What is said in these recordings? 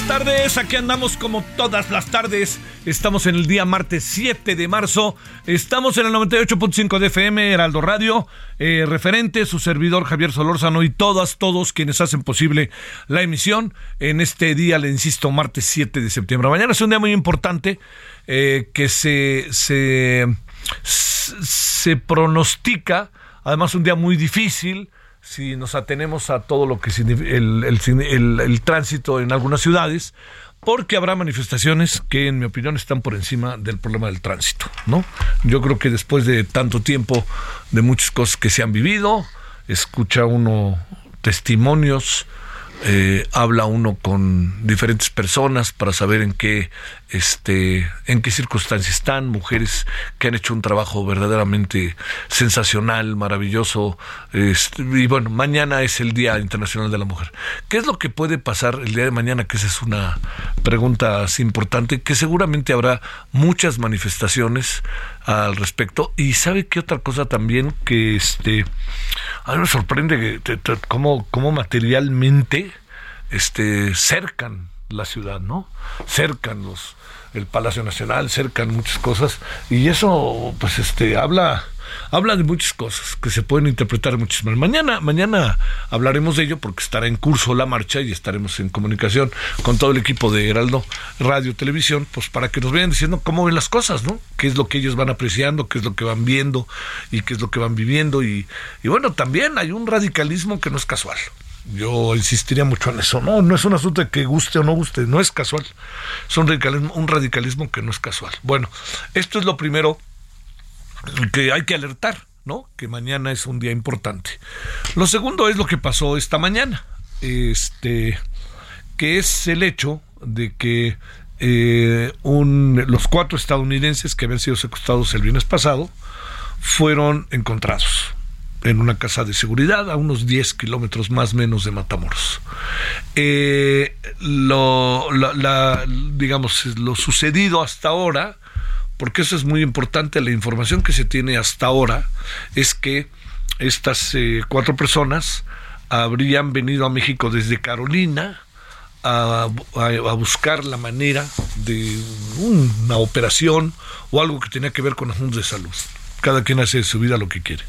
Buenas tardes, aquí andamos como todas las tardes. Estamos en el día martes 7 de marzo. Estamos en el 98.5 de FM, Heraldo Radio. Eh, referente, su servidor Javier Solórzano y todas, todos quienes hacen posible la emisión en este día, le insisto, martes 7 de septiembre. Mañana es un día muy importante eh, que se, se, se pronostica, además un día muy difícil si nos atenemos a todo lo que significa el, el, tránsito en algunas ciudades, porque habrá manifestaciones que, en mi opinión, están por encima del problema del tránsito, ¿no? Yo creo que después de tanto tiempo, de muchas cosas que se han vivido, escucha uno testimonios, eh, habla uno con diferentes personas para saber en qué este en qué circunstancias están mujeres que han hecho un trabajo verdaderamente sensacional maravilloso este, y bueno mañana es el día internacional de la mujer. Qué es lo que puede pasar el día de mañana que esa es una pregunta importante que seguramente habrá muchas manifestaciones al respecto. Y sabe qué otra cosa también que este a mí me sorprende cómo, cómo materialmente este cercan la ciudad, ¿no? Cercan los el Palacio Nacional, cercan muchas cosas y eso pues este habla habla de muchas cosas que se pueden interpretar maneras. Mañana, mañana hablaremos de ello porque estará en curso la marcha y estaremos en comunicación con todo el equipo de Heraldo Radio Televisión, pues para que nos vayan diciendo cómo ven las cosas, ¿no? Qué es lo que ellos van apreciando, qué es lo que van viendo y qué es lo que van viviendo. Y, y bueno, también hay un radicalismo que no es casual. Yo insistiría mucho en eso. No, no es un asunto de que guste o no guste, no es casual. Es un radicalismo, que no es casual. Bueno, esto es lo primero que hay que alertar, ¿no? Que mañana es un día importante. Lo segundo es lo que pasó esta mañana, este, que es el hecho de que eh, un, los cuatro estadounidenses que habían sido secuestrados el viernes pasado fueron encontrados en una casa de seguridad a unos 10 kilómetros más menos de Matamoros. Eh, lo, digamos, lo sucedido hasta ahora porque eso es muy importante, la información que se tiene hasta ahora es que estas eh, cuatro personas habrían venido a México desde Carolina a, a, a, buscar la manera de una operación o algo que tenía que ver con asuntos de salud. Cada quien hace de su vida lo que quiere.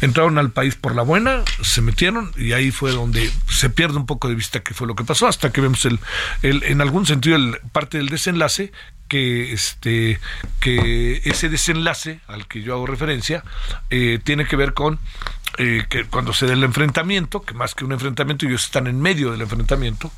Entraron al país por la buena, se metieron y ahí fue donde se pierde un poco de vista qué fue lo que pasó, hasta que vemos el, el en algún sentido el, parte del desenlace, que este que ese desenlace al que yo hago referencia eh, tiene que ver con eh, que cuando se da el enfrentamiento, que más que un enfrentamiento ellos están en medio del enfrentamiento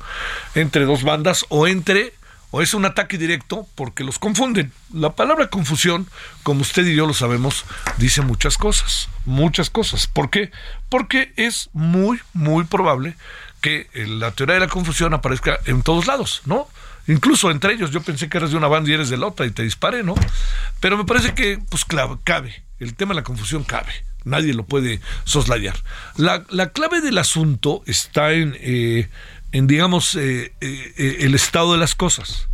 entre dos bandas o entre o es un ataque directo porque los confunden. La palabra confusión, como usted y yo lo sabemos, dice muchas cosas, muchas cosas. ¿Por qué? Porque es muy, muy probable que la teoría de la confusión aparezca en todos lados, ¿no? Incluso entre ellos, yo pensé que eres de una banda y eres de la otra y te disparé, ¿no? Pero me parece que, pues, cabe. El tema de la confusión cabe. nadie lo puede soslayar. La, clave del asunto está en, eh, en digamos, eh, eh, el estado de las cosas.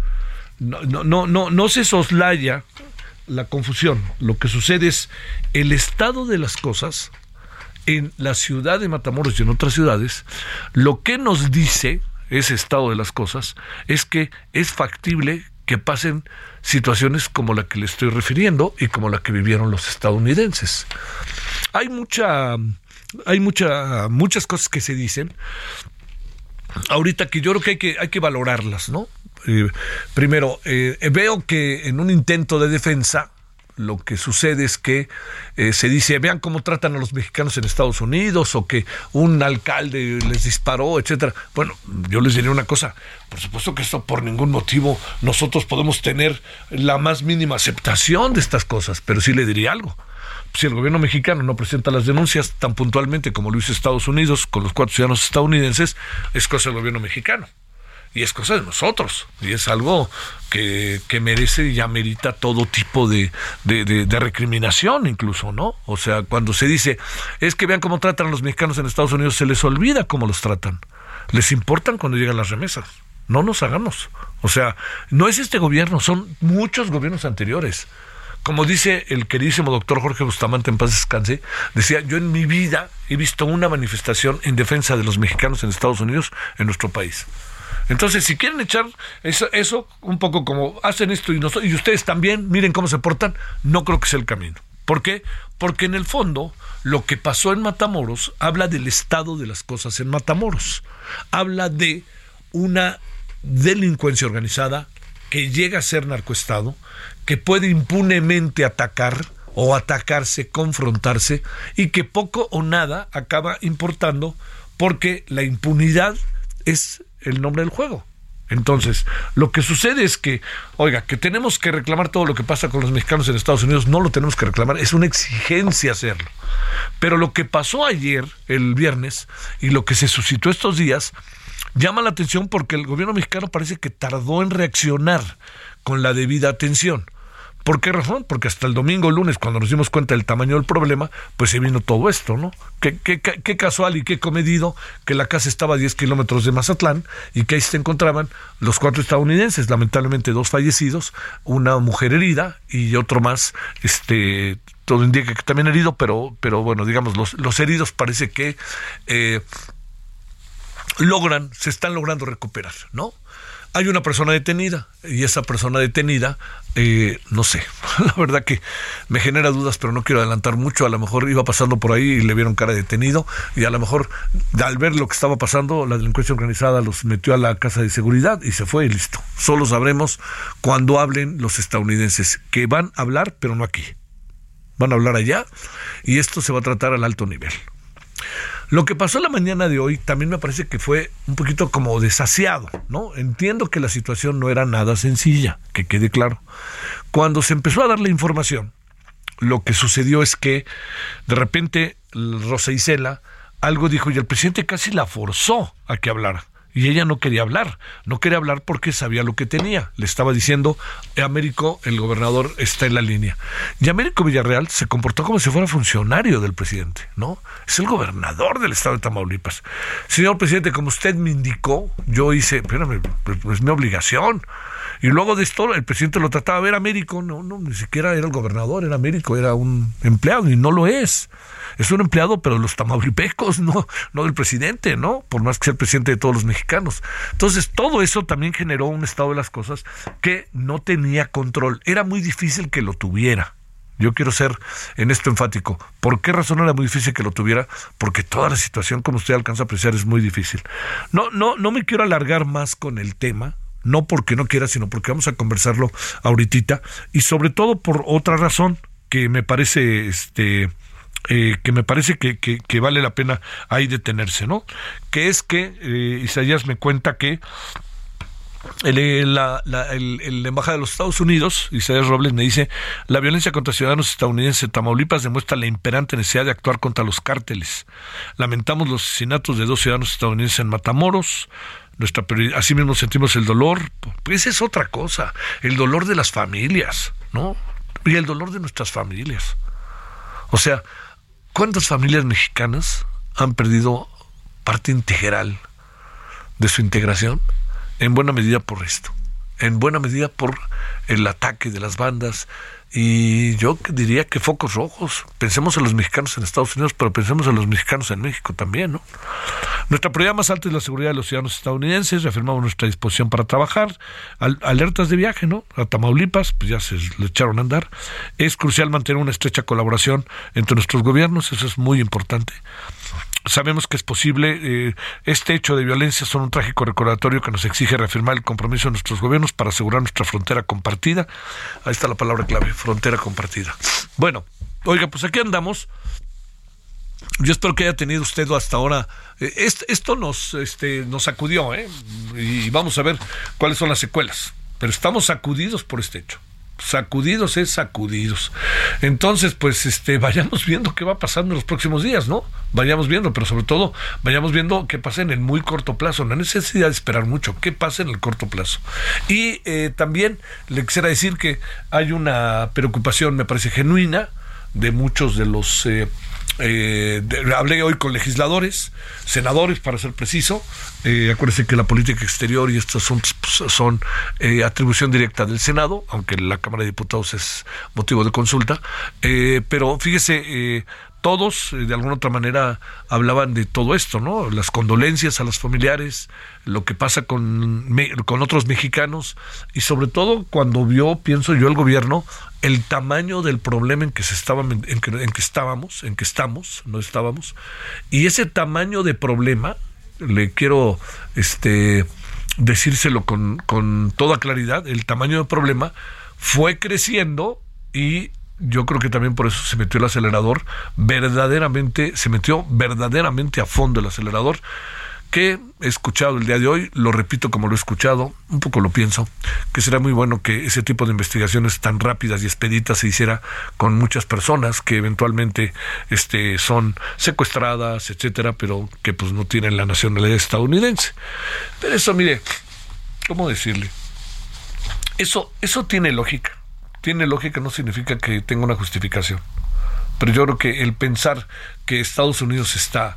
No, no, no, no, no se soslaya la confusión. Lo que sucede es el estado de las cosas en la ciudad de Matamoros y en otras ciudades, lo que nos dice ese estado de las cosas es que es factible que pasen situaciones como la que le estoy refiriendo y como la que vivieron los estadounidenses. Hay mucha hay mucha, muchas cosas que se dicen ahorita que yo creo que hay que, hay que valorarlas, ¿no? Eh, primero, eh, veo que en un intento de defensa lo que sucede es que eh, se dice, vean cómo tratan a los mexicanos en Estados Unidos o que un alcalde les disparó, etcétera. Bueno, yo les diría una cosa, por supuesto que esto por ningún motivo nosotros podemos tener la más mínima aceptación de estas cosas, pero sí le diría algo. Si el gobierno mexicano no presenta las denuncias tan puntualmente como lo hizo Estados Unidos con los cuatro ciudadanos estadounidenses, es cosa del gobierno mexicano y es cosa de nosotros, y es algo que, merece y amerita todo tipo de, de, recriminación incluso, ¿no? O sea, cuando se dice, es que vean cómo tratan a los mexicanos en Estados Unidos, se les olvida cómo los tratan. Les importan cuando llegan las remesas. No nos hagamos. O sea, no es este gobierno, son muchos gobiernos anteriores. Como dice el queridísimo doctor Jorge Bustamante en paz descanse, decía, yo en mi vida he visto una manifestación en defensa de los mexicanos en Estados Unidos en nuestro país. Entonces, si quieren echar eso, un poco como hacen esto y, nosotros, y ustedes también, miren cómo se portan, no creo que sea el camino. ¿Por qué? Porque en el fondo lo que pasó en Matamoros habla del estado de las cosas en Matamoros. Habla de una delincuencia organizada que llega a ser narcoestado, que puede impunemente atacar o atacarse, confrontarse y que poco o nada acaba importando porque la impunidad es el nombre del juego. Entonces, lo que sucede es que, oiga, que tenemos que reclamar todo lo que pasa con los mexicanos en Estados Unidos, no lo tenemos que reclamar, es una exigencia hacerlo. Pero lo que pasó ayer, el viernes, y lo que se suscitó estos días, llama la atención porque el gobierno mexicano parece que tardó en reaccionar con la debida atención. ¿Por qué razón? Porque hasta el domingo, lunes, cuando nos dimos cuenta del tamaño del problema, pues se vino todo esto, ¿no? Qué, casual y qué comedido que la casa estaba a 10 kilómetros de Mazatlán y que ahí se encontraban los cuatro estadounidenses, lamentablemente dos fallecidos, una mujer herida y otro más, este, todo indica que también herido, pero, pero bueno, digamos, los, los heridos parece que eh, logran, se están logrando recuperar, ¿no? hay una persona detenida y esa persona detenida, eh, no sé, la verdad que me genera dudas, pero no quiero adelantar mucho. A lo mejor iba pasando por ahí y le vieron cara de detenido y a lo mejor al ver lo que estaba pasando, la delincuencia organizada los metió a la casa de seguridad y se fue y listo. Solo sabremos cuando hablen los estadounidenses, que van a hablar, pero no aquí. Van a hablar allá y esto se va a tratar al alto nivel. Lo que pasó la mañana de hoy también me parece que fue un poquito como desasiado, ¿no? Entiendo que la situación no era nada sencilla, que quede claro. Cuando se empezó a dar la información, lo que sucedió es que de repente Rosa Isela algo dijo y el presidente casi la forzó a que hablara y ella no quería hablar, no quería hablar porque sabía lo que tenía. Le estaba diciendo, Américo, el gobernador está en la línea. Y Américo Villarreal se comportó como si fuera funcionario del presidente, ¿no? Es el gobernador del estado de Tamaulipas. Señor presidente, como usted me indicó, yo hice, espérame, es mi obligación. Y luego de esto, el presidente lo trataba de ver Américo, no, no, ni siquiera era el gobernador, era Américo, era un empleado y no lo es es un empleado, pero de los tamaulipecos, no, no del presidente, ¿no? Por más que sea el presidente de todos los mexicanos. Entonces, todo eso también generó un estado de las cosas que no tenía control. Era muy difícil que lo tuviera. Yo quiero ser en esto enfático. ¿Por qué razón era muy difícil que lo tuviera? Porque toda la situación, como usted alcanza a apreciar, es muy difícil. No, no, no me quiero alargar más con el tema, no porque no quiera, sino porque vamos a conversarlo ahorita, y sobre todo por otra razón que me parece este eh, que me parece que, que, vale la pena ahí detenerse, ¿no? Que es que eh, Isaías me cuenta que el, eh, la, el, embajada de los Estados Unidos, Isaías Robles, me dice, la violencia contra ciudadanos estadounidenses en Tamaulipas demuestra la imperante necesidad de actuar contra los cárteles. Lamentamos los asesinatos de dos ciudadanos estadounidenses en Matamoros. Nuestra asimismo sentimos el dolor. Pues es otra cosa, el dolor de las familias, ¿no? Y el dolor de nuestras familias. O sea, ¿Cuántas familias mexicanas han perdido parte integral de su integración? En buena medida por esto, en buena medida por el ataque de las bandas, y yo diría que focos rojos. Pensemos en los mexicanos en Estados Unidos, pero pensemos en los mexicanos en México también, ¿no? Nuestra prioridad más alta es la seguridad de los ciudadanos estadounidenses. Reafirmamos nuestra disposición para trabajar. alertas de viaje, ¿no? A Tamaulipas, pues ya se le echaron a andar. Es crucial mantener una estrecha colaboración entre nuestros gobiernos. Eso es muy importante sabemos que es posible. Eh, este hecho de violencia son un trágico recordatorio que nos exige reafirmar el compromiso de nuestros gobiernos para asegurar nuestra frontera compartida. Ahí está la palabra clave, frontera compartida. Bueno, oiga, pues aquí andamos. Yo espero que haya tenido usted hasta ahora. Eh, esto nos, este, nos sacudió, ¿eh? Y vamos a ver cuáles son las secuelas. Pero estamos sacudidos por este hecho sacudidos es sacudidos. Entonces, pues este vayamos viendo qué va pasando en los próximos días, ¿no? Vayamos viendo, pero sobre todo vayamos viendo qué pasa en el muy corto plazo, no necesidad de esperar mucho, qué pasa en el corto plazo. Y eh, también le quisiera decir que hay una preocupación, me parece genuina, de muchos de los eh, eh, hablé hoy con legisladores, senadores, para ser preciso. Eh, acuérdense que la política exterior y estos pues, son eh, atribución directa del Senado, aunque la Cámara de Diputados es motivo de consulta. Eh, pero fíjese, todos de alguna otra manera hablaban de todo esto, ¿no? Las condolencias a los familiares, lo que pasa con, otros mexicanos y sobre todo cuando vio, pienso yo, el gobierno, el tamaño del problema en que, se estaba, en que, en que estábamos, en que estamos, no estábamos, y ese tamaño de problema, le quiero este, decírselo con, con toda claridad, el tamaño del problema fue creciendo y yo creo que también por eso se metió el acelerador, verdaderamente, se metió verdaderamente a fondo el acelerador, que he escuchado el día de hoy, lo repito como lo he escuchado, un poco lo pienso, que será muy bueno que ese tipo de investigaciones tan rápidas y expeditas se hiciera con muchas personas que eventualmente este, son secuestradas, etcétera, pero que pues no tienen la nacionalidad estadounidense. Pero eso, mire, ¿cómo decirle? Eso, eso tiene lógica tiene lógica no significa que tenga una justificación. Pero yo creo que el pensar que Estados Unidos está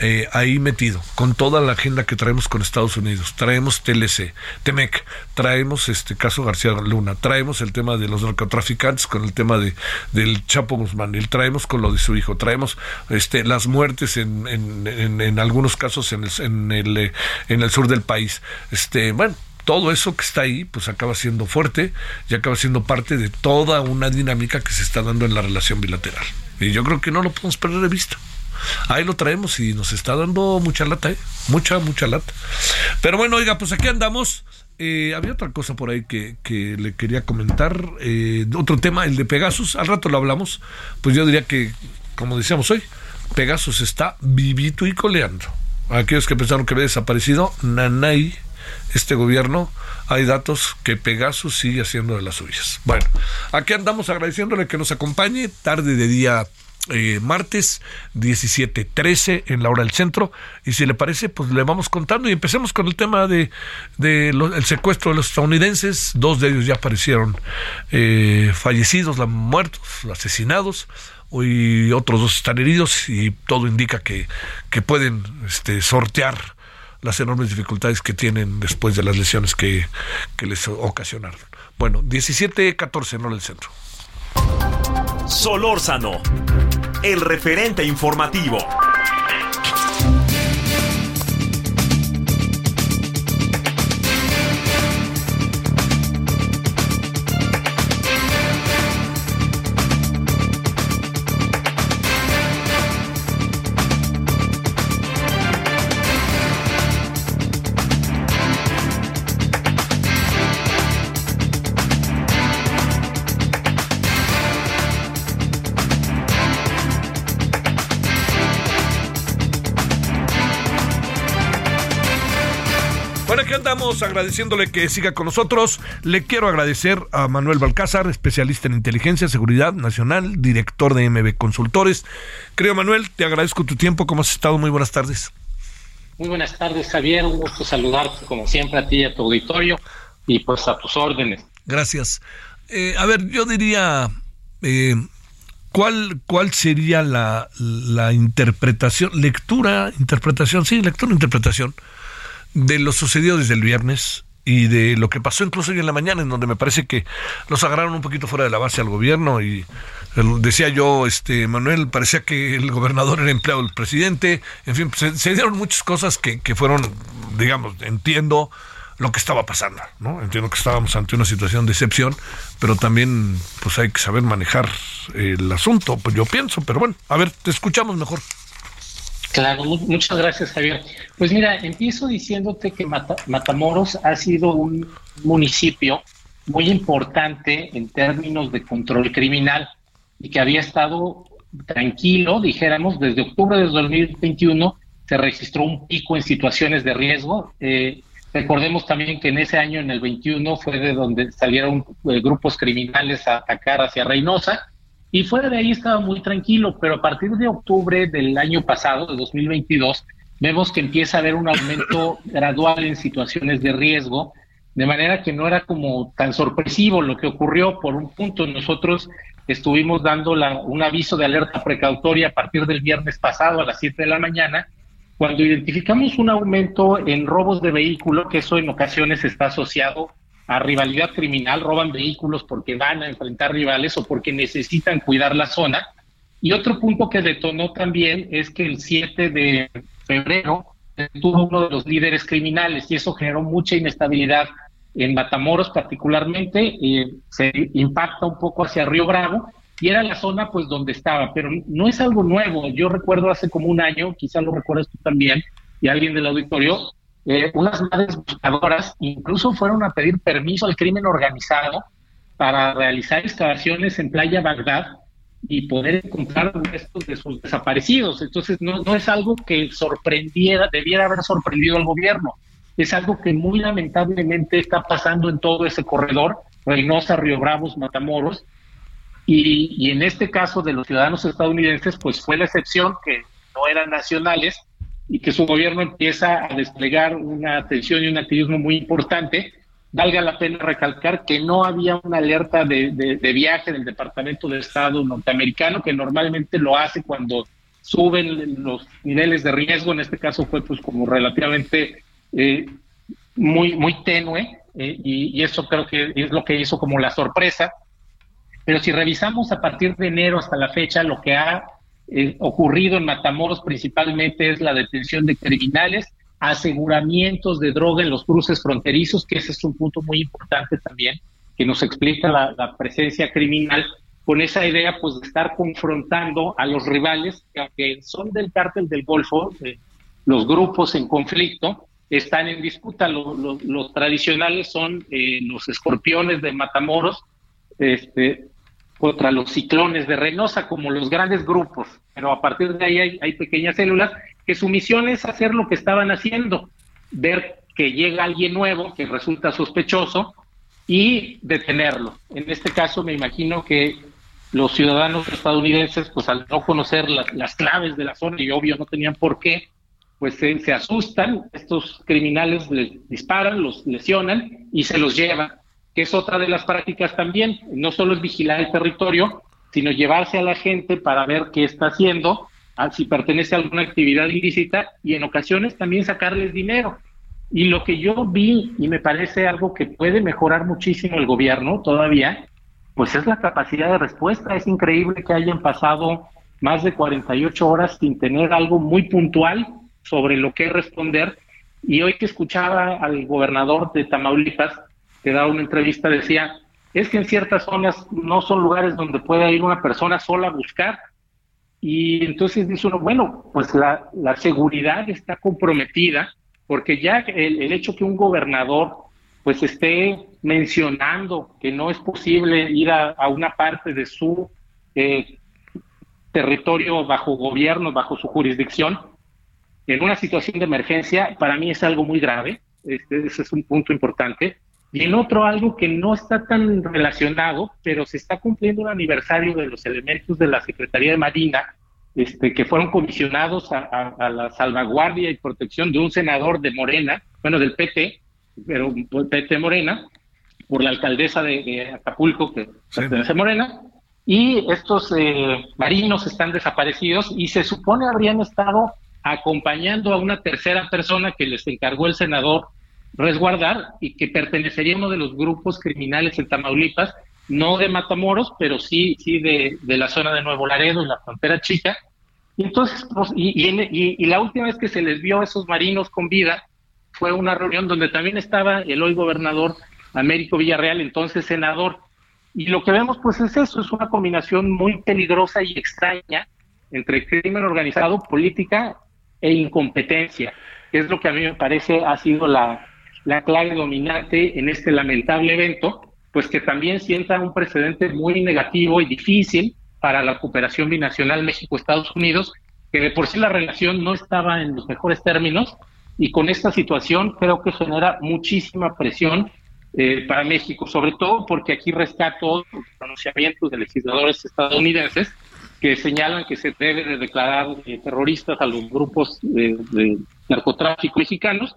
eh, ahí metido, con toda la agenda que traemos con Estados Unidos, traemos TLC, TEMEC, traemos este caso García Luna, traemos el tema de los narcotraficantes con el tema de del Chapo Guzmán, y traemos con lo de su hijo, traemos este las muertes en, en, en, algunos casos en el, en el, eh, en el sur del país. Este, bueno, todo eso que está ahí, pues acaba siendo fuerte y acaba siendo parte de toda una dinámica que se está dando en la relación bilateral. Y yo creo que no lo podemos perder de vista. Ahí lo traemos y nos está dando mucha lata, ¿eh? Mucha, mucha lata. Pero bueno, oiga, pues aquí andamos. Eh, había otra cosa por ahí que, que le quería comentar. Eh, otro tema, el de Pegasus. Al rato lo hablamos. Pues yo diría que, como decíamos hoy, Pegasus está vivito y coleando. Aquellos que pensaron que había desaparecido, Nanay este gobierno, hay datos que Pegasus sigue haciendo de las suyas. Bueno, aquí andamos agradeciéndole que nos acompañe. Tarde de día eh, martes 17:13 en la hora del centro. Y si le parece pues le vamos contando y empecemos con el tema de, el secuestro de los estadounidenses. Dos de ellos ya aparecieron eh, fallecidos muertos asesinados. Y otros dos están heridos y todo indica que, que pueden este, sortear las enormes dificultades que tienen después de las lesiones que, que les ocasionaron. Bueno, 17-14 no el centro. Solórzano, el referente informativo. Andamos agradeciéndole que siga con nosotros. Le quiero agradecer a Manuel Balcázar, especialista en inteligencia, seguridad nacional, director de MB Consultores. Creo, Manuel, te agradezco tu tiempo. ¿Cómo has estado? Muy buenas tardes. Muy buenas tardes, Javier. Un gusto saludarte, como siempre, a ti y a tu auditorio y pues a tus órdenes. Gracias. Eh, a ver, yo diría, eh, ¿cuál, cuál sería la, la interpretación, lectura, interpretación, sí, lectura, interpretación de lo sucedido desde el viernes y de lo que pasó incluso hoy en la mañana, en donde me parece que los agarraron un poquito fuera de la base al gobierno y decía yo, este Manuel, parecía que el gobernador era empleado del presidente, en fin, se, dieron muchas cosas que, que fueron, digamos, entiendo lo que estaba pasando, ¿no? Entiendo que estábamos ante una situación de excepción, pero también pues hay que saber manejar el asunto, pues yo pienso, pero bueno, a ver, te escuchamos mejor. Claro, muchas gracias Javier. Pues mira, empiezo diciéndote que Matamoros ha sido un municipio muy importante en términos de control criminal y que había estado tranquilo, dijéramos, desde octubre de 2021 se registró un pico en situaciones de riesgo. Eh, recordemos también que en ese año, en el 21, fue de donde salieron eh, grupos criminales a atacar hacia Reynosa y fuera de ahí estaba muy tranquilo, pero a partir de octubre del año pasado, de 2022, vemos que empieza a haber un aumento gradual en situaciones de riesgo, de manera que no era como tan sorpresivo lo que ocurrió. Por un punto, nosotros estuvimos dando la, un aviso de alerta precautoria a partir del viernes pasado a las 7 de la mañana, cuando identificamos un aumento en robos de vehículo, que eso en ocasiones está asociado a rivalidad criminal, roban vehículos porque van a enfrentar rivales o porque necesitan cuidar la zona. Y otro punto que detonó también es que el 7 de febrero tuvo uno de los líderes criminales y eso generó mucha inestabilidad en Matamoros particularmente, eh, se impacta un poco hacia Río Bravo y era la zona pues donde estaba, pero no es algo nuevo. Yo recuerdo hace como un año, quizás lo recuerdas tú también y alguien del auditorio, eh, unas madres buscadoras incluso fueron a pedir permiso al crimen organizado para realizar excavaciones en Playa Bagdad y poder encontrar restos de sus desaparecidos. Entonces, no, no es algo que sorprendiera, debiera haber sorprendido al gobierno. Es algo que muy lamentablemente está pasando en todo ese corredor, Reynosa, Río Bravos, Matamoros, y, y en este caso de los ciudadanos estadounidenses, pues fue la excepción que no eran nacionales y que su gobierno empieza a desplegar una atención y un activismo muy importante. Valga la pena recalcar que no había una alerta de, de, viaje del Departamento de Estado norteamericano, que normalmente lo hace cuando suben los niveles de riesgo. En este caso fue pues como relativamente eh, muy, muy tenue eh, y, y eso creo que es lo que hizo como la sorpresa. Pero si revisamos a partir de enero hasta la fecha, lo que ha ocurrido en Matamoros principalmente es la detención de criminales, aseguramientos de droga en los cruces fronterizos, que ese es un punto muy importante también, que nos explica la, presencia criminal, con esa idea pues de estar confrontando a los rivales, que aunque son del cártel del Golfo, los grupos en conflicto, están en disputa. los tradicionales son eh, los escorpiones de Matamoros, este, contra los ciclones de Reynosa, como los grandes grupos, pero a partir de ahí hay, pequeñas células que su misión es hacer lo que estaban haciendo, ver que llega alguien nuevo que resulta sospechoso y detenerlo. En este caso me imagino que los ciudadanos estadounidenses, pues al no conocer las, claves de la zona y obvio no tenían por qué, pues se, se asustan, estos criminales les disparan, los lesionan y se los llevan que es otra de las prácticas también. No solo es vigilar el territorio, sino llevarse a la gente para ver qué está haciendo, si pertenece a alguna actividad ilícita y en ocasiones también sacarles dinero. Y lo que yo vi, y me parece algo que puede mejorar muchísimo el gobierno todavía, pues es la capacidad de respuesta. Es increíble que hayan pasado más de 48 horas sin tener algo muy puntual sobre lo que responder. Y hoy que escuchaba al gobernador de Tamaulipas, que daba una entrevista, decía, es que en ciertas zonas no son lugares donde pueda ir una persona sola a buscar. Y entonces dice uno, bueno, pues la, seguridad está comprometida, porque ya el, el, hecho que un gobernador pues esté mencionando que no es posible ir a, a una parte de su eh, territorio bajo gobierno, bajo su jurisdicción, en una situación de emergencia, para mí es algo muy grave, este, ese es un punto importante. Y en otro algo que no está tan relacionado, pero se está cumpliendo un aniversario de los elementos de la Secretaría de Marina, este, que fueron comisionados a, la salvaguardia y protección de un senador de Morena, bueno, del PT, pero PT Morena, por la alcaldesa de, Acapulco, que pertenece a Morena, y estos eh, marinos están desaparecidos y se supone habrían estado acompañando a una tercera persona que les encargó el senador resguardar y que pertenecería a uno de los grupos criminales en Tamaulipas, no de Matamoros, pero sí, sí de, la zona de Nuevo Laredo, en la frontera chica. Y entonces, pues, y, la última vez que se les vio a esos marinos con vida fue una reunión donde también estaba el hoy gobernador Américo Villarreal, entonces senador, y lo que vemos pues es eso, es una combinación muy peligrosa y extraña entre crimen organizado, política e incompetencia, que es lo que a mí me parece ha sido la, la clave dominante en este lamentable evento, pues que también sienta un precedente muy negativo y difícil para la cooperación binacional México-Estados Unidos, que de por sí la relación no estaba en los mejores términos y con esta situación creo que genera muchísima presión eh, para México, sobre todo porque aquí rescato los pronunciamientos de legisladores estadounidenses que señalan que se debe de declarar eh, terroristas a los grupos de, narcotráfico mexicanos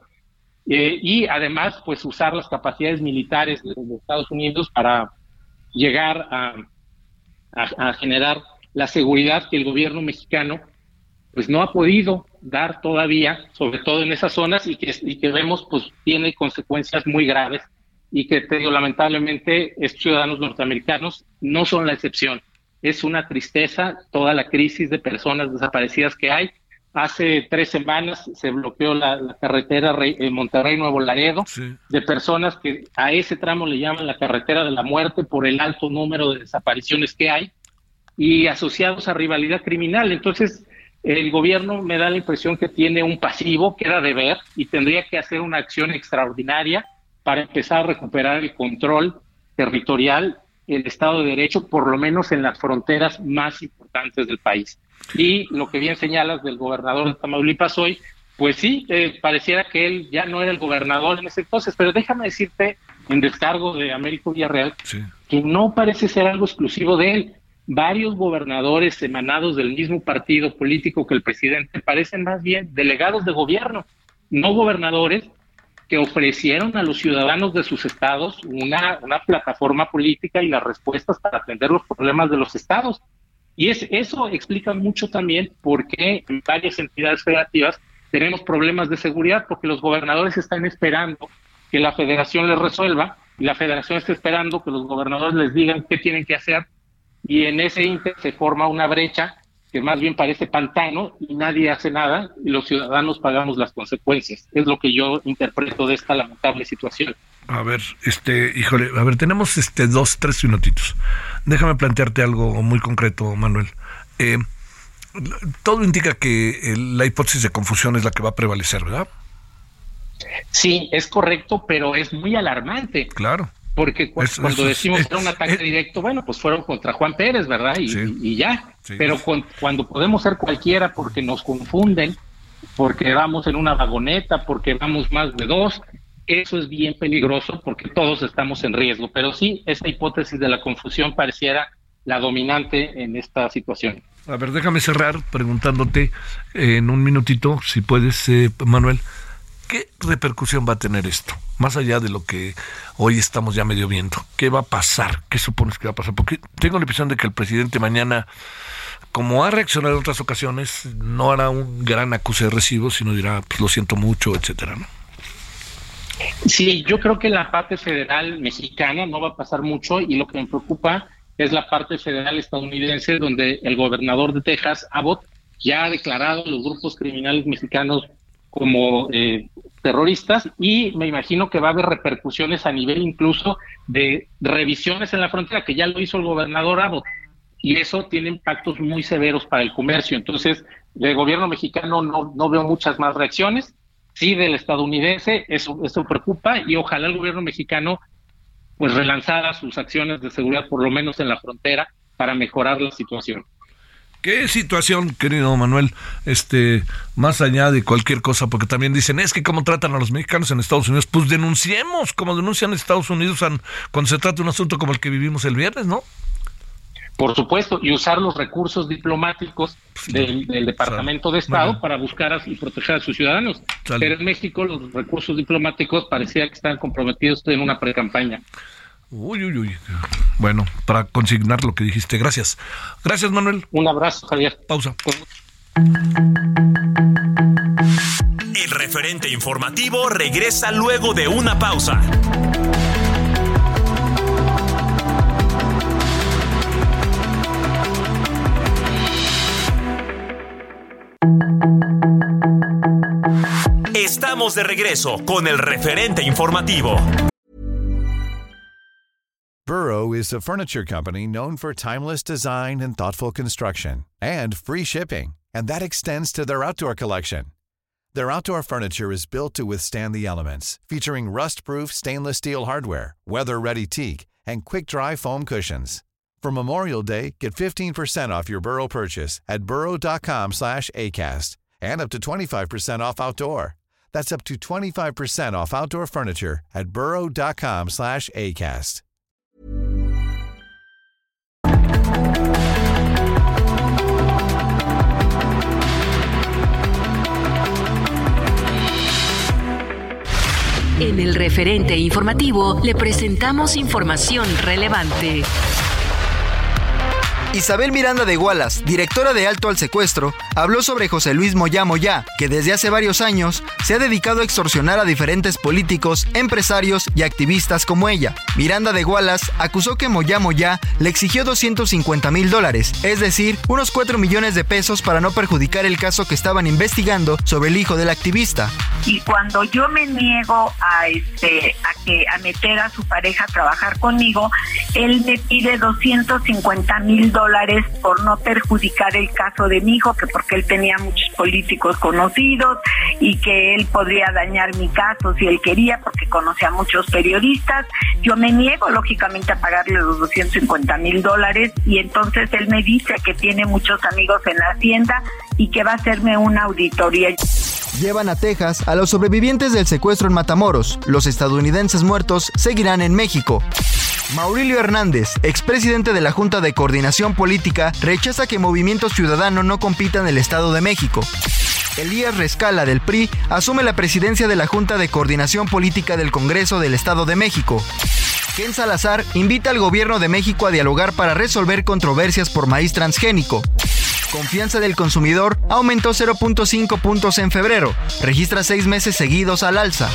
eh, y además pues usar las capacidades militares de, Estados Unidos para llegar a, generar la seguridad que el gobierno mexicano pues no ha podido dar todavía, sobre todo en esas zonas y que, y que vemos pues tiene consecuencias muy graves y que lamentablemente, estos ciudadanos norteamericanos no son la excepción. Es una tristeza toda la crisis de personas desaparecidas que hay. Hace tres semanas se bloqueó la, carretera eh, Monterrey-Nuevo Laredo de personas que a ese tramo le llaman la carretera de la muerte por el alto número de desapariciones que hay y asociados a rivalidad criminal. Entonces, el gobierno me da la impresión que tiene un pasivo que era deber y tendría que hacer una acción extraordinaria para empezar a recuperar el control territorial, el Estado de Derecho, por lo menos en las fronteras más importantes del país. Y lo que bien señalas del gobernador de Tamaulipas hoy, pues sí, eh, pareciera que él ya no era el gobernador en ese entonces, pero déjame decirte, en descargo de Américo Villarreal, que no parece ser algo exclusivo de él. Varios gobernadores emanados del mismo partido político que el presidente parecen más bien delegados de gobierno, no gobernadores, que ofrecieron a los ciudadanos de sus estados una, una plataforma política y las respuestas para atender los problemas de los estados. Y es, eso explica mucho también por qué en varias entidades federativas tenemos problemas de seguridad, porque los gobernadores están esperando que la federación les resuelva y la federación está esperando que los gobernadores les digan qué tienen que hacer y en ese ínter se forma una brecha que más bien parece pantano y nadie hace nada y los ciudadanos pagamos las consecuencias. Es lo que yo interpreto de esta lamentable situación. A ver, este, híjole, a ver, tenemos este dos, tres minutitos. Déjame plantearte algo muy concreto, Manuel. Eh, todo indica que la hipótesis de confusión es la que va a prevalecer, ¿verdad? Sí, es correcto, pero es muy alarmante. Claro. Porque cuando decimos que era un ataque directo, bueno, pues fueron contra Juan Pérez, ¿verdad? Y, ya. Pero cuando podemos ser cualquiera porque nos confunden, porque vamos en una vagoneta, porque vamos más de dos, eso es bien peligroso porque todos estamos en riesgo. Pero sí, esta hipótesis de la confusión pareciera la dominante en esta situación. A ver, déjame cerrar preguntándote en un minutito, si puedes, eh, Manuel. ¿Qué repercusión va a tener esto? Más allá de lo que hoy estamos ya medio viendo. ¿Qué va a pasar? ¿Qué supones que va a pasar? Porque tengo la impresión de que el presidente mañana, como ha reaccionado en otras ocasiones, no hará un gran acuse de recibo, sino dirá, pues lo siento mucho, etcétera, ¿no? Sí, yo creo que la parte federal mexicana no va a pasar mucho y lo que me preocupa es la parte federal estadounidense donde el gobernador de Texas, Abbott, ya ha declarado los grupos criminales mexicanos como eh, terroristas y me imagino que va a haber repercusiones a nivel incluso de revisiones en la frontera, que ya lo hizo el gobernador Abbott, y eso tiene impactos muy severos para el comercio. Entonces, del gobierno mexicano no, no veo muchas más reacciones, sí del estadounidense, eso, eso preocupa y ojalá el gobierno mexicano pues relanzara sus acciones de seguridad, por lo menos en la frontera, para mejorar la situación. ¿Qué situación, querido Manuel? Este, más allá de cualquier cosa, porque también dicen, es que cómo tratan a los mexicanos en Estados Unidos, pues denunciemos como denuncian Estados Unidos cuando se trata de un asunto como el que vivimos el viernes, ¿no? Por supuesto, y usar los recursos diplomáticos del, Departamento de Estado para buscar y proteger a sus ciudadanos. Pero en México los recursos diplomáticos parecía que estaban comprometidos en una pre-campaña. Uy, uy, uy. Bueno, para consignar lo que dijiste. Gracias. Gracias, Manuel. Un abrazo, Javier. Pausa. El referente informativo regresa luego de una pausa. Estamos de regreso con el referente informativo. Burrow is a furniture company known for timeless design and thoughtful construction and free shipping, and that extends to their outdoor collection. Their outdoor furniture is built to withstand the elements, featuring rust-proof stainless steel hardware, weather-ready teak, and quick-dry foam cushions. For Memorial Day, get 15% off your Burrow purchase at burrow.com slash ACAST and up to 25% off outdoor. That's up to 25% off outdoor furniture at burrow.com slash ACAST. En el referente informativo le presentamos información relevante. Isabel Miranda de Gualas, directora de Alto al Secuestro, habló sobre José Luis Moya Moya, que desde hace varios años se ha dedicado a extorsionar a diferentes políticos, empresarios y activistas como ella. Miranda de Gualas acusó que Moya Moya le exigió 250 mil dólares, es decir, unos 4 millones de pesos para no perjudicar el caso que estaban investigando sobre el hijo del activista. Y cuando yo me niego a este a que a meter a su pareja a trabajar conmigo, él me pide 250 mil dólares dólares por no perjudicar el caso de mi hijo, que porque él tenía muchos políticos conocidos y que él podría dañar mi caso si él quería, porque conocía a muchos periodistas. Yo me niego, lógicamente, a pagarle los 250 mil dólares y entonces él me dice que tiene muchos amigos en la hacienda y que va a hacerme una auditoría. Llevan a Texas a los sobrevivientes del secuestro en Matamoros. Los estadounidenses muertos seguirán en México. Maurilio Hernández, expresidente de la Junta de Coordinación Política, rechaza que Movimiento Ciudadano no compita en el Estado de México. Elías Rescala del PRI asume la presidencia de la Junta de Coordinación Política del Congreso del Estado de México. Ken Salazar invita al gobierno de México a dialogar para resolver controversias por maíz transgénico. Confianza del consumidor aumentó 0.5 puntos en febrero, registra seis meses seguidos al alza.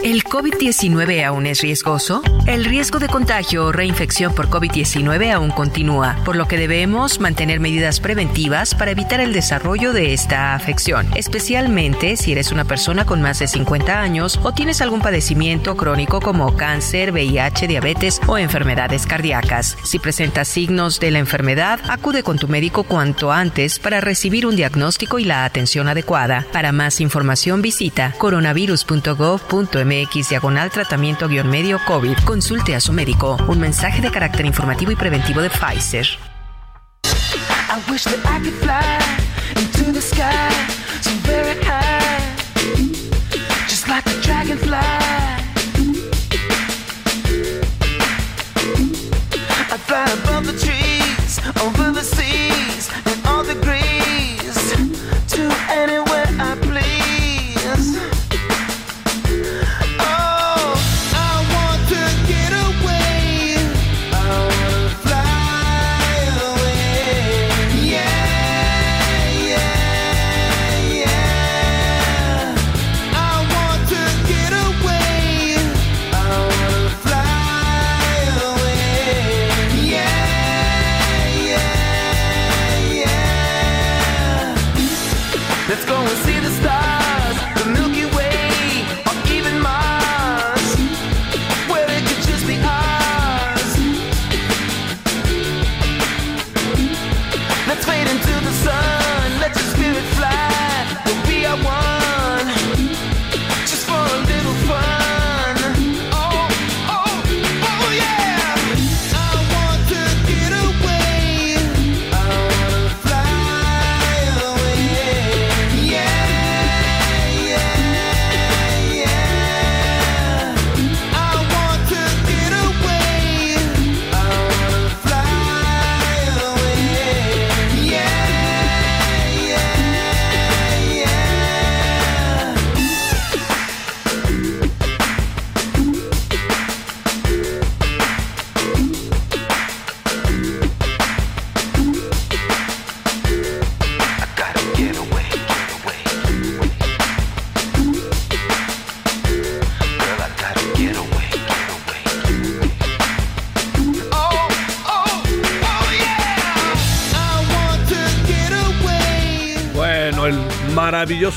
¿El COVID-19 aún es riesgoso? El riesgo de contagio o reinfección por COVID-19 aún continúa, por lo que debemos mantener medidas preventivas para evitar el desarrollo de esta afección, especialmente si eres una persona con más de 50 años o tienes algún padecimiento crónico como cáncer, VIH, diabetes o enfermedades cardíacas. Si presentas signos de la enfermedad, acude con tu médico cuanto antes para recibir un diagnóstico y la atención adecuada. Para más información visita coronavirus.gov.mx MX diagonal tratamiento guion medio COVID. Consulte a su médico. Un mensaje de carácter informativo y preventivo de Pfizer.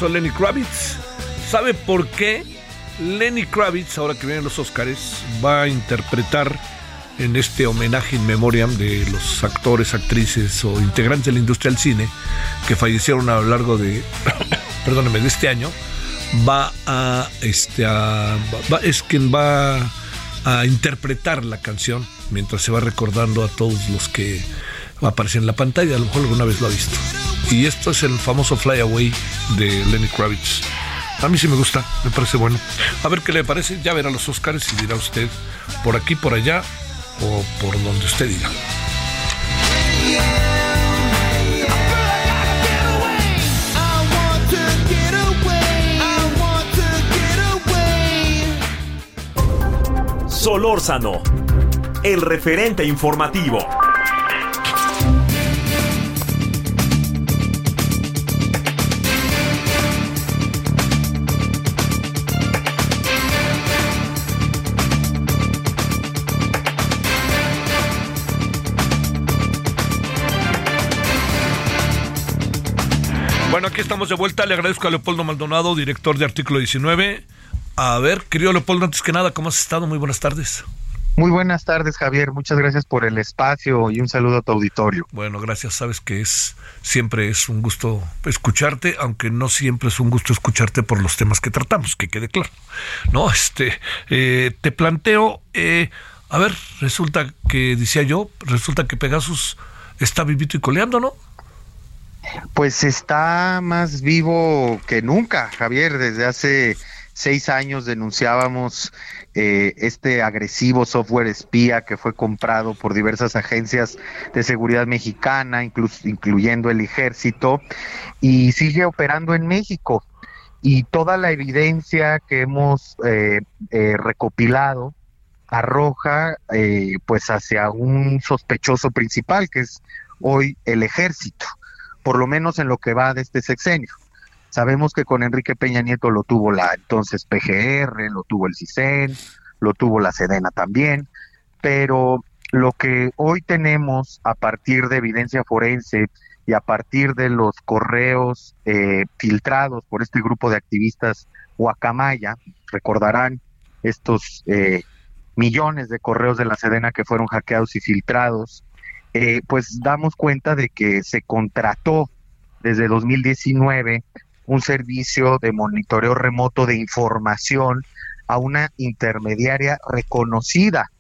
Lenny Kravitz. ¿Sabe por qué Lenny Kravitz, ahora que vienen los Oscars, va a interpretar en este homenaje in memoriam de los actores, actrices o integrantes de la industria del cine que fallecieron a lo largo de, perdóneme, de este año? Va a, este, a- va- es quien va a interpretar la canción mientras se va recordando a todos los que va a aparecer en la pantalla. A lo mejor alguna vez lo ha visto. Y esto es el famoso Fly Away de Lenny Kravitz. A mí sí me gusta, me parece bueno. A ver qué le parece, ya verá los Oscars y dirá usted por aquí, por allá o por donde usted diga. Solórzano, el referente informativo. Bueno, aquí estamos de vuelta. Le agradezco a Leopoldo Maldonado, director de Artículo 19. A ver, querido Leopoldo, antes que nada, ¿cómo has estado? Muy buenas tardes. Muy buenas tardes, Javier. Muchas gracias por el espacio y un saludo a tu auditorio. Bueno, gracias. Sabes que es siempre es un gusto escucharte, aunque no siempre es un gusto escucharte por los temas que tratamos, que quede claro. No, este, eh, te planteo, eh, a ver, resulta que decía yo, resulta que Pegasus está vivito y coleando, ¿no? Pues está más vivo que nunca, Javier. Desde hace seis años denunciábamos eh, este agresivo software espía que fue comprado por diversas agencias de seguridad mexicana, inclus- incluyendo el ejército, y sigue operando en México. Y toda la evidencia que hemos eh, eh, recopilado arroja eh, pues hacia un sospechoso principal, que es hoy el ejército, por lo menos en lo que va de este sexenio. Sabemos que con Enrique Peña Nieto lo tuvo la entonces PGR, lo tuvo el CISEN, lo tuvo la Sedena también, pero lo que hoy tenemos a partir de evidencia forense y a partir de los correos eh, filtrados por este grupo de activistas Guacamaya, recordarán estos eh, millones de correos de la Sedena que fueron hackeados y filtrados, eh, pues damos cuenta de que se contrató desde 2019 un servicio de monitoreo remoto de información a una intermediaria reconocida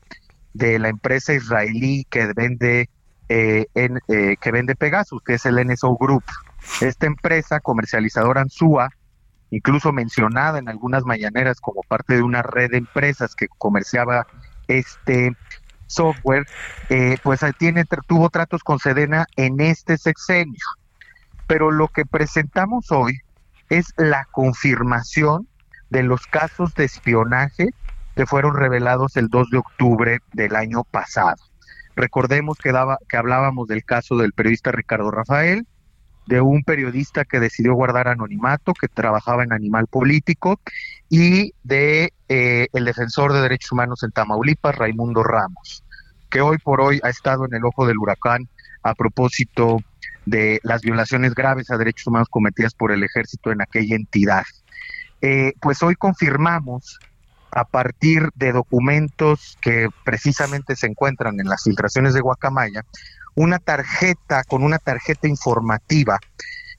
de la empresa israelí que vende eh, eh, que vende Pegasus, que es el NSO Group. Esta empresa comercializadora Ansua, incluso mencionada en algunas mañaneras como parte de una red de empresas que comerciaba este software, eh, pues tiene tuvo tratos con Sedena en este sexenio. Pero lo que presentamos hoy es la confirmación de los casos de espionaje que fueron revelados el 2 de octubre del año pasado. Recordemos que, daba, que hablábamos del caso del periodista Ricardo Rafael, de un periodista que decidió guardar anonimato, que trabajaba en Animal Político, y de eh, el defensor de derechos humanos en Tamaulipas, Raimundo Ramos, que hoy por hoy ha estado en el ojo del huracán a propósito de las violaciones graves a derechos humanos cometidas por el ejército en aquella entidad. Eh, pues hoy confirmamos a partir de documentos que precisamente se encuentran en las filtraciones de Guacamaya, una tarjeta con una tarjeta informativa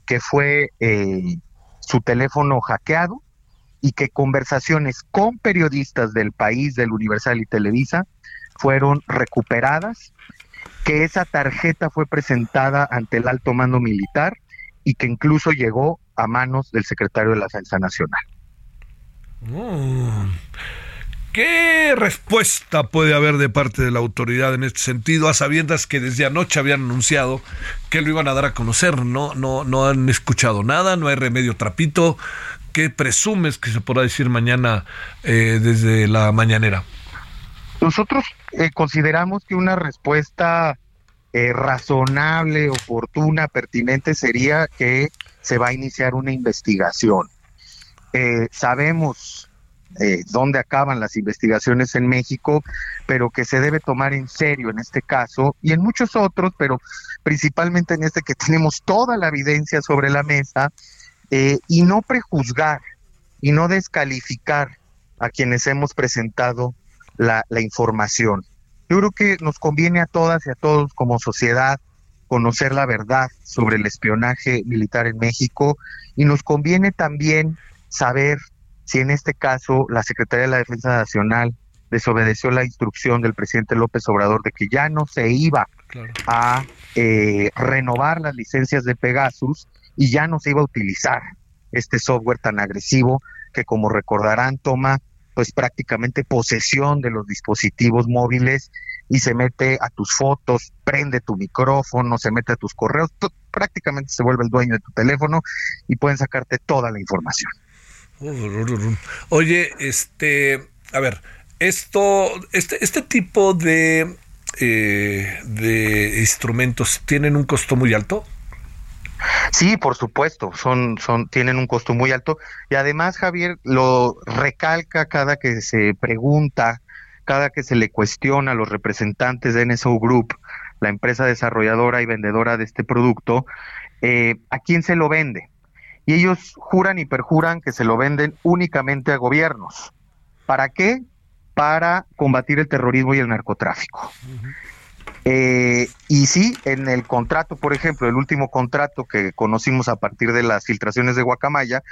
que fue eh, su teléfono hackeado y que conversaciones con periodistas del país, del Universal y Televisa, fueron recuperadas, que esa tarjeta fue presentada ante el alto mando militar y que incluso llegó a manos del secretario de la Defensa Nacional. Mm. ¿Qué respuesta puede haber de parte de la autoridad en este sentido, a sabiendas que desde anoche habían anunciado que lo iban a dar a conocer? No, no, no han escuchado nada, no hay remedio trapito. ¿Qué presumes que se podrá decir mañana eh, desde la mañanera? Nosotros eh, consideramos que una respuesta eh, razonable, oportuna, pertinente sería que se va a iniciar una investigación. Sabemos eh, dónde acaban las investigaciones en México, pero que se debe tomar en serio en este caso y en muchos otros, pero principalmente en este que tenemos toda la evidencia sobre la mesa, eh, y no prejuzgar y no descalificar a quienes hemos presentado la, la información. Yo creo que nos conviene a todas y a todos como sociedad conocer la verdad sobre el espionaje militar en México y nos conviene también saber si en este caso la Secretaría de la Defensa Nacional desobedeció la instrucción del presidente López Obrador de que ya no se iba a eh, renovar las licencias de Pegasus y ya no se iba a utilizar este software tan agresivo que como recordarán toma pues prácticamente posesión de los dispositivos móviles y se mete a tus fotos, prende tu micrófono, se mete a tus correos, prácticamente se vuelve el dueño de tu teléfono y pueden sacarte toda la información. Oye, este, a ver, esto, este, este tipo de, eh, de instrumentos tienen un costo muy alto. Sí, por supuesto, son, son, tienen un costo muy alto y además Javier lo recalca cada que se pregunta, cada que se le cuestiona a los representantes de NSO Group, la empresa desarrolladora y vendedora de este producto, eh, a quién se lo vende. Y ellos juran y perjuran que se lo venden únicamente a gobiernos. ¿Para qué? Para combatir el terrorismo y el narcotráfico. Eh, y sí, en el contrato, por ejemplo, el último contrato que conocimos a partir de las filtraciones de Guacamaya,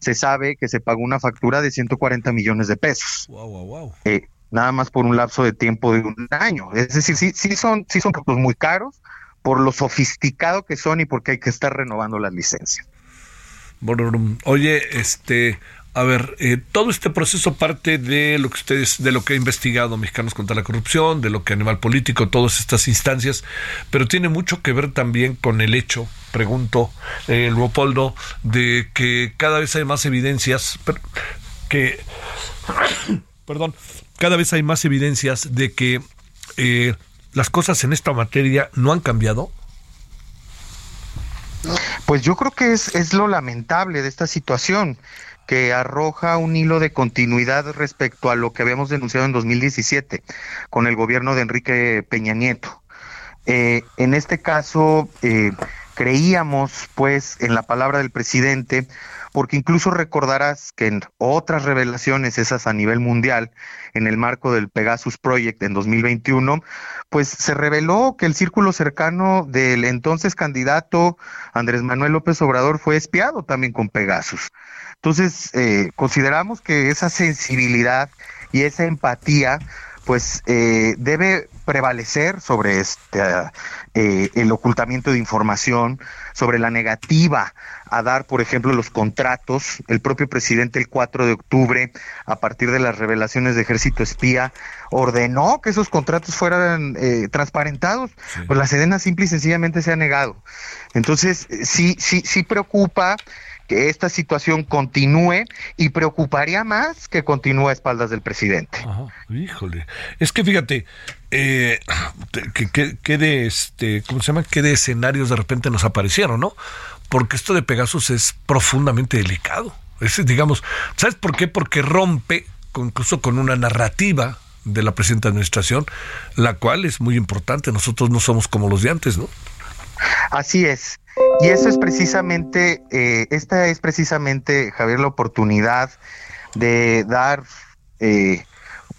se sabe que se pagó una factura de 140 millones de pesos. Eh, nada más por un lapso de tiempo de un año. Es decir, sí, sí son, sí son productos muy caros por lo sofisticado que son y porque hay que estar renovando las licencias. Oye, este, a ver, eh, todo este proceso parte de lo que ustedes, de lo que ha investigado Mexicanos contra la Corrupción, de lo que Animal Político, todas estas instancias, pero tiene mucho que ver también con el hecho, pregunto, eh, Leopoldo, de que cada vez hay más evidencias, que, perdón, cada vez hay más evidencias de que eh, las cosas en esta materia no han cambiado. Pues yo creo que es, es lo lamentable de esta situación que arroja un hilo de continuidad respecto a lo que habíamos denunciado en 2017 con el gobierno de Enrique Peña Nieto. Eh, en este caso, eh, creíamos pues en la palabra del presidente, porque incluso recordarás que en otras revelaciones, esas a nivel mundial, en el marco del Pegasus Project en 2021, pues se reveló que el círculo cercano del entonces candidato Andrés Manuel López Obrador fue espiado también con Pegasus. Entonces, eh, consideramos que esa sensibilidad y esa empatía, pues, eh, debe prevalecer sobre este, eh, el ocultamiento de información, sobre la negativa a dar, por ejemplo, los contratos. El propio presidente el 4 de octubre, a partir de las revelaciones de Ejército Espía, ordenó que esos contratos fueran transparentados. Pues la Sedena simple y sencillamente se ha negado. Entonces, sí, sí, sí preocupa que esta situación continúe y preocuparía más que continúe a espaldas del presidente. híjole, es que fíjate, eh, que, de este, ¿cómo se llama? ¿Qué de escenarios de repente nos aparecieron, no? Porque esto de Pegasus es profundamente delicado. Es, digamos, ¿sabes por qué? Porque rompe incluso con una narrativa de la presente administración, la cual es muy importante. Nosotros no somos como los de antes, ¿no? Así es. Y eso es precisamente, eh, esta es precisamente, Javier, la oportunidad de dar eh,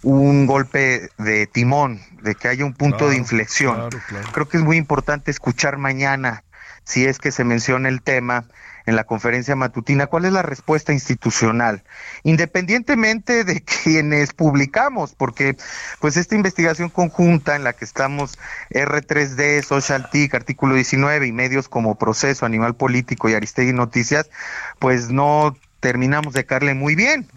un golpe de timón, de que haya un punto de inflexión. Creo que es muy importante escuchar mañana, si es que se menciona el tema, en la conferencia matutina, ¿cuál es la respuesta institucional? Independientemente de quienes publicamos, porque pues esta investigación conjunta en la que estamos R3D, Social TIC, artículo 19 y medios como Proceso, Animal Político y Aristegui Noticias, pues no terminamos de caerle muy bien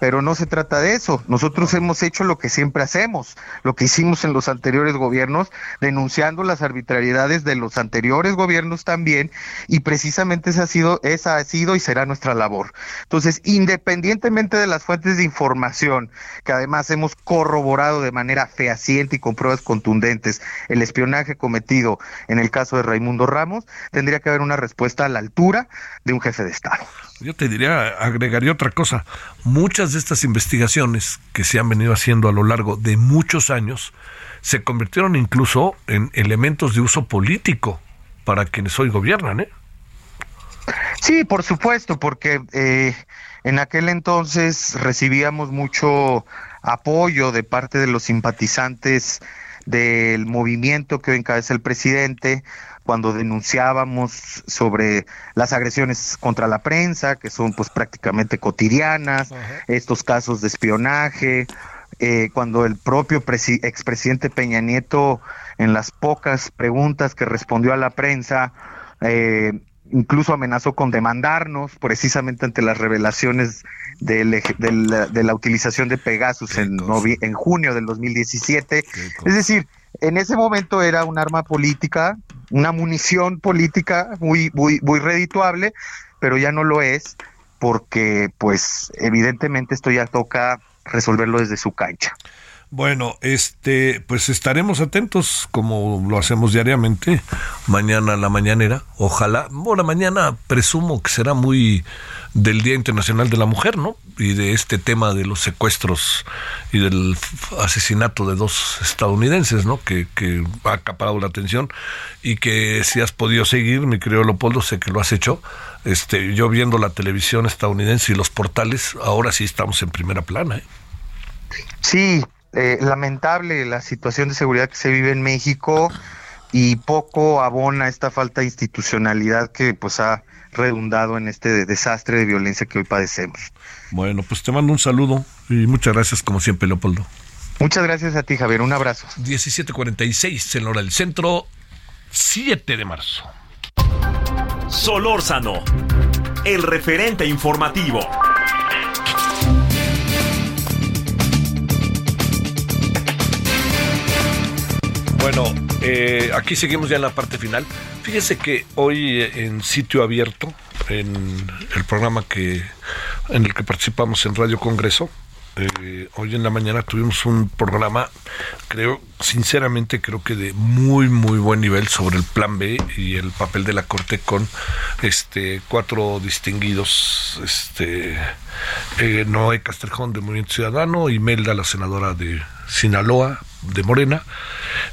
pero no se trata de eso. Nosotros hemos hecho lo que siempre hacemos, lo que hicimos en los anteriores gobiernos, denunciando las arbitrariedades de los anteriores gobiernos también, y precisamente esa ha sido, esa ha sido y será nuestra labor. Entonces, independientemente de las fuentes de información, que además hemos corroborado de manera fehaciente y con pruebas contundentes el espionaje cometido en el caso de Raimundo Ramos, tendría que haber una respuesta a la altura de un jefe de Estado. Yo te diría agregaría otra cosa. Muchas de estas investigaciones que se han venido haciendo a lo largo de muchos años se convirtieron incluso en elementos de uso político para quienes hoy gobiernan, ¿eh? Sí, por supuesto, porque eh, en aquel entonces recibíamos mucho apoyo de parte de los simpatizantes del movimiento que hoy encabeza el presidente, cuando denunciábamos sobre las agresiones contra la prensa, que son pues prácticamente cotidianas, estos casos de espionaje, eh, cuando el propio presi- expresidente Peña Nieto, en las pocas preguntas que respondió a la prensa, eh, incluso amenazó con demandarnos precisamente ante las revelaciones eje- del- de la utilización de Pegasus en, en junio del 2017. Es decir, en ese momento era un arma política, una munición política muy, muy, muy redituable, pero ya no lo es porque, pues, evidentemente esto ya toca resolverlo desde su cancha. Bueno, este, pues estaremos atentos como lo hacemos diariamente. Mañana a la mañanera, ojalá. Bueno, mañana presumo que será muy del Día Internacional de la Mujer, ¿no? Y de este tema de los secuestros y del asesinato de dos estadounidenses, ¿no? Que, que ha acaparado la atención y que si has podido seguir, mi querido Leopoldo, sé que lo has hecho. Este, yo viendo la televisión estadounidense y los portales, ahora sí estamos en primera plana, ¿eh? Sí, eh, lamentable la situación de seguridad que se vive en México y poco abona esta falta de institucionalidad que pues ha redundado en este desastre de violencia que hoy padecemos. Bueno, pues te mando un saludo y muchas gracias como siempre, Leopoldo. Muchas gracias a ti, Javier. Un abrazo. 17:46 en la hora del centro, 7 de marzo. Solórzano, el referente informativo. Bueno, eh, aquí seguimos ya en la parte final. Fíjese que hoy eh, en sitio abierto, en el programa que en el que participamos en Radio Congreso, eh, hoy en la mañana tuvimos un programa, creo, sinceramente creo que de muy muy buen nivel sobre el Plan B y el papel de la Corte con este cuatro distinguidos, este eh, Noé Castrejón de Movimiento Ciudadano, Imelda, la senadora de Sinaloa, de Morena,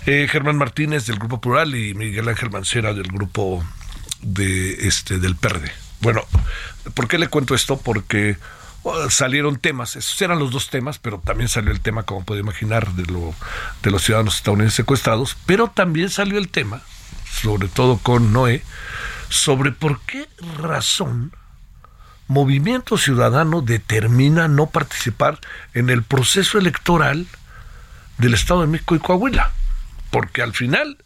eh, Germán Martínez del Grupo Plural y Miguel Ángel Mancera del Grupo de este del PERDE. Bueno, ¿por qué le cuento esto? Porque oh, salieron temas, esos eran los dos temas, pero también salió el tema, como puede imaginar, de, lo, de los ciudadanos estadounidenses secuestrados, pero también salió el tema, sobre todo con Noé, sobre por qué razón Movimiento Ciudadano determina no participar en el proceso electoral del Estado de México y Coahuila. Porque al final,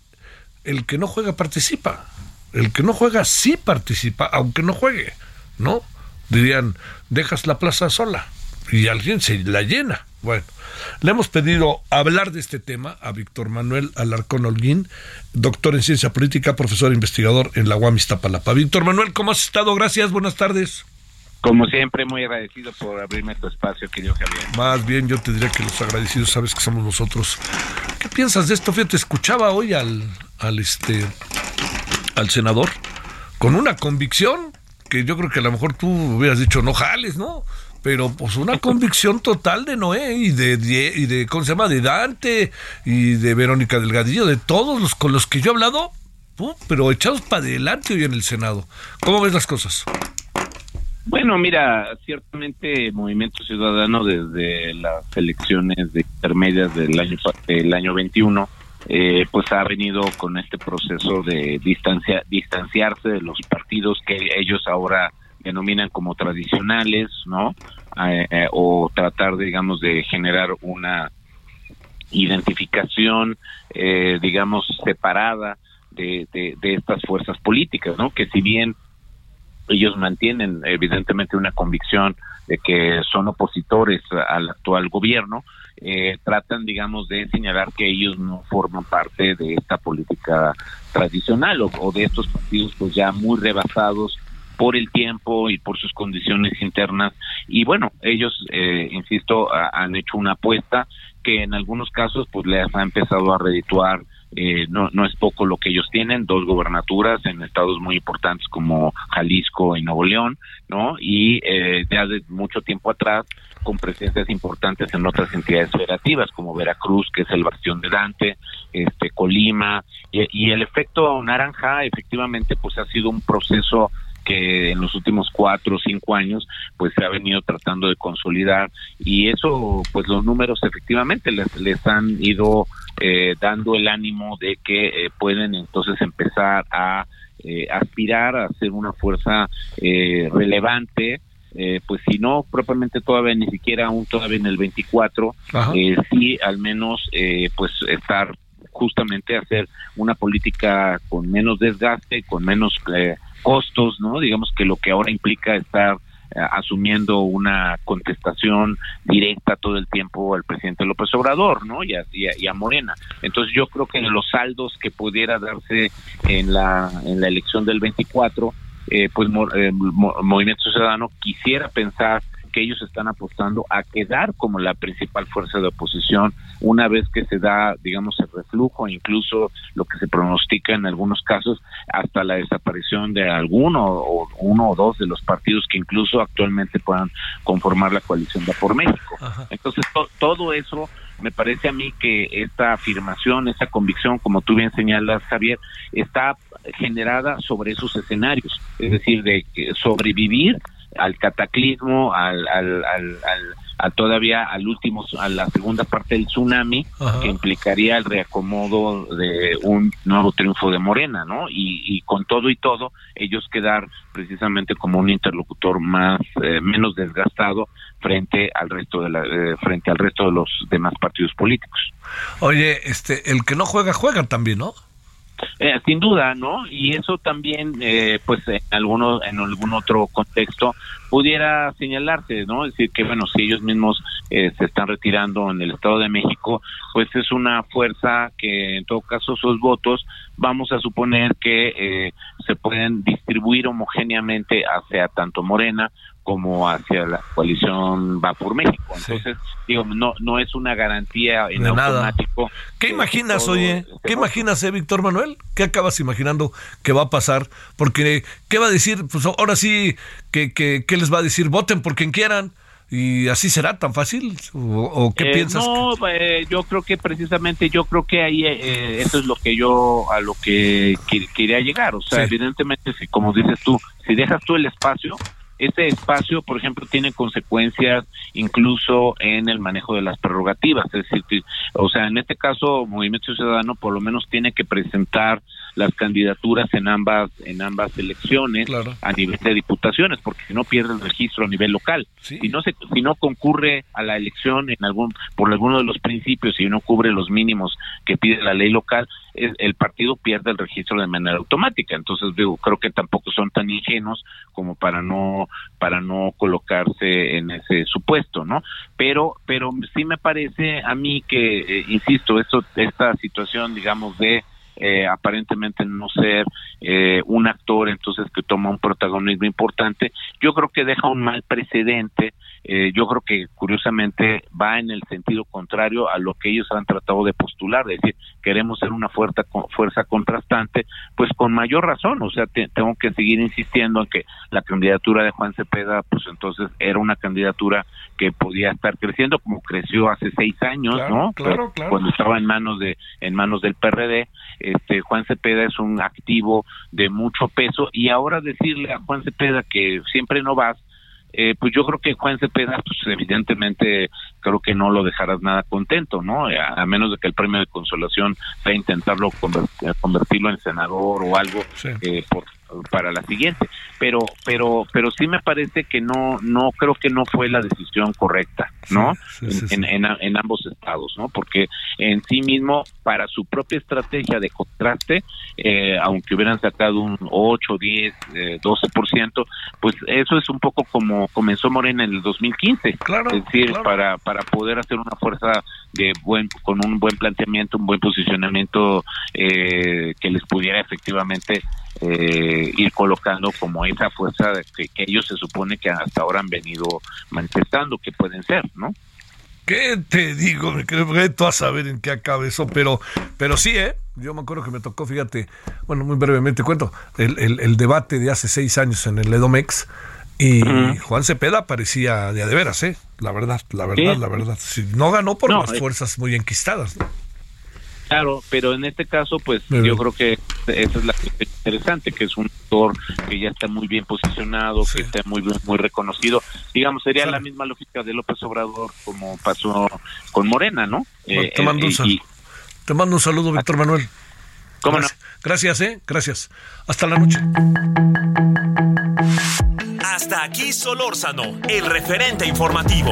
el que no juega participa. El que no juega sí participa, aunque no juegue, ¿no? Dirían, dejas la plaza sola y alguien se la llena. Bueno, le hemos pedido hablar de este tema a Víctor Manuel Alarcón Holguín, doctor en ciencia política, profesor e investigador en la UAM Iztapalapa. Víctor Manuel, ¿cómo has estado? Gracias, buenas tardes. Como siempre, muy agradecido por abrirme tu espacio, querido Javier. Más bien, yo te diría que los agradecidos sabes que somos nosotros. ¿Qué piensas de esto? Fíjate, escuchaba hoy al, al este al senador con una convicción que yo creo que a lo mejor tú hubieras dicho no jales, ¿no? Pero pues una convicción total de Noé y de, y de ¿cómo se llama? de Dante y de Verónica Delgadillo, de todos los con los que yo he hablado, pero echados para adelante hoy en el Senado. ¿Cómo ves las cosas? Bueno, mira, ciertamente Movimiento Ciudadano desde las elecciones de intermedias del año del año 21 eh, pues ha venido con este proceso de distancia, distanciarse de los partidos que ellos ahora denominan como tradicionales, ¿no? Eh, eh, o tratar, digamos, de generar una identificación, eh, digamos, separada de, de, de estas fuerzas políticas, ¿no? Que si bien ellos mantienen evidentemente una convicción de que son opositores al actual gobierno, eh, tratan, digamos, de señalar que ellos no forman parte de esta política tradicional o, de estos partidos pues ya muy rebasados por el tiempo y por sus condiciones internas. Y bueno, ellos, eh, insisto, ha- han hecho una apuesta que en algunos casos pues les ha empezado a redituar eh, no, no es poco lo que ellos tienen, dos gobernaturas en estados muy importantes como Jalisco y Nuevo León, ¿no? Y eh, ya de mucho tiempo atrás con presencias importantes en otras entidades federativas como Veracruz, que es el bastión de Dante, este Colima, y, y el efecto naranja efectivamente pues ha sido un proceso que en los últimos cuatro o cinco años pues se ha venido tratando de consolidar y eso pues los números efectivamente les, les han ido eh, dando el ánimo de que eh, pueden entonces empezar a eh, aspirar a ser una fuerza eh, relevante eh, pues si no propiamente todavía ni siquiera aún todavía en el 24 Ajá. eh, sí al menos eh, pues estar justamente hacer una política con menos desgaste, con menos eh, costos, ¿no? Digamos que lo que ahora implica estar eh, asumiendo una contestación directa todo el tiempo al presidente López Obrador, ¿no? Y a, y a- Morena. Entonces yo creo que los saldos que pudiera darse en la en la elección del 24, eh, pues eh, Mo- Movimiento Ciudadano quisiera pensar que ellos están apostando a quedar como la principal fuerza de oposición una vez que se da, digamos, el reflujo, incluso lo que se pronostica en algunos casos, hasta la desaparición de alguno o uno o dos de los partidos que incluso actualmente puedan conformar la coalición de por México. Entonces, to- todo eso me parece a mí que esta afirmación, esta convicción, como tú bien señalas, Javier, está generada sobre esos escenarios, es decir, de sobrevivir al cataclismo, al, al, al, al- a todavía al último, a la segunda parte del tsunami, Ajá. que implicaría el reacomodo de un nuevo triunfo de Morena, ¿no? Y, y con todo y todo, ellos quedar precisamente como un interlocutor más, eh, menos desgastado frente al resto de la, eh, frente al resto de los demás partidos políticos. Oye, este, el que no juega, juega también, ¿no? Eh, sin duda, ¿no? Y eso también, eh, pues, en alguno, en algún otro contexto pudiera señalarse, ¿no? Es decir, que bueno, si ellos mismos eh, se están retirando en el Estado de México, pues es una fuerza que, en todo caso, sus votos, vamos a suponer que eh, se pueden distribuir homogéneamente hacia tanto Morena como hacia la coalición Va por México. Entonces, digo, no, no es una garantía en De nada. automático. ¿Qué imaginas, todo oye? este ¿Qué imaginas, eh, Víctor Manuel? ¿Qué acabas imaginando que va a pasar? Porque, ¿qué va a decir? Pues ahora sí, que, que, ¿qué les va a decir? Voten por quien quieran. ¿Y así será tan fácil? ¿O, o qué Eh, piensas? No, eh, yo creo que precisamente yo creo que ahí eh, eso es lo que yo a lo que quería llegar. O sea, Sí. evidentemente, si como dices tú, si dejas tú el espacio, ese espacio, por ejemplo, tiene consecuencias incluso en el manejo de las prerrogativas. Es decir, o sea, en este caso, Movimiento Ciudadano por lo menos tiene que presentar las candidaturas en ambas en ambas elecciones a nivel de diputaciones, porque si no pierde el registro a nivel local. Si no se si no concurre a la elección en algún por alguno de los principios y no cubre los mínimos que pide la ley local, es- el partido pierde el registro de manera automática. Entonces, digo, creo que tampoco son tan ingenuos como para no para no colocarse en ese supuesto, ¿no? Pero pero sí me parece a mí que eh, insisto, esto esta situación digamos de eh, aparentemente no ser eh, un actor entonces que toma un protagonismo importante, yo creo que deja un mal precedente, eh, yo creo que curiosamente va en el sentido contrario a lo que ellos han tratado de postular, es decir, queremos ser una fuerza, fuerza contrastante, pues con mayor razón, o sea, te- tengo que seguir insistiendo en que la candidatura de Juan Cepeda, pues entonces era una candidatura que podía estar creciendo como creció hace seis años, Claro, ¿no? claro, claro. Cuando estaba en manos de en manos del PRD, este Juan Cepeda es un activo de mucho peso y ahora decirle a Juan Cepeda que siempre no vas eh, pues yo creo que Juan Cepeda, pues evidentemente creo que no lo dejarás nada contento, ¿no? A, a menos de que el premio de consolación sea intentarlo conver- convertirlo en senador o algo eh, por, para la siguiente. Pero, pero, pero sí me parece que no, no creo que no fue la decisión correcta, ¿no? Sí, sí, sí. En, en, ambos estados, ¿no? Porque en sí mismo, para su propia estrategia de contraste, eh, aunque hubieran sacado un 8, 10, eh, 12%, pues eso es un poco como comenzó Morena en el 2015. Claro, es decir, claro. para, para poder hacer una fuerza de buen, con un buen planteamiento, un buen posicionamiento eh, que les pudiera efectivamente eh, ir colocando como esa fuerza que, que ellos se supone que hasta ahora han venido manifestando que pueden ser, ¿no? ¿Qué te digo? Me tú a saber en qué acaba eso, pero, pero sí, ¿eh? Yo me acuerdo que me tocó, fíjate, bueno, muy brevemente cuento, el, el, el debate de hace seis años en el Edomex y Juan Cepeda parecía de a de veras, ¿eh? La verdad, la verdad, Sí. la verdad. Si no ganó por No, las eh. fuerzas muy enquistadas, ¿no? Claro, pero en este caso, pues Muy bien. yo creo que esa es la cuestión interesante, que es un actor que ya está muy bien posicionado, que está muy bien- muy reconocido. Digamos, sería la misma lógica de López Obrador como pasó con Morena, ¿no? Eh, te, mando un eh, sal- y- te mando un saludo, Víctor Manuel. ¿Cómo gracias, gracias, ¿eh? Gracias. Hasta la noche. Hasta aquí Solórzano, el referente informativo.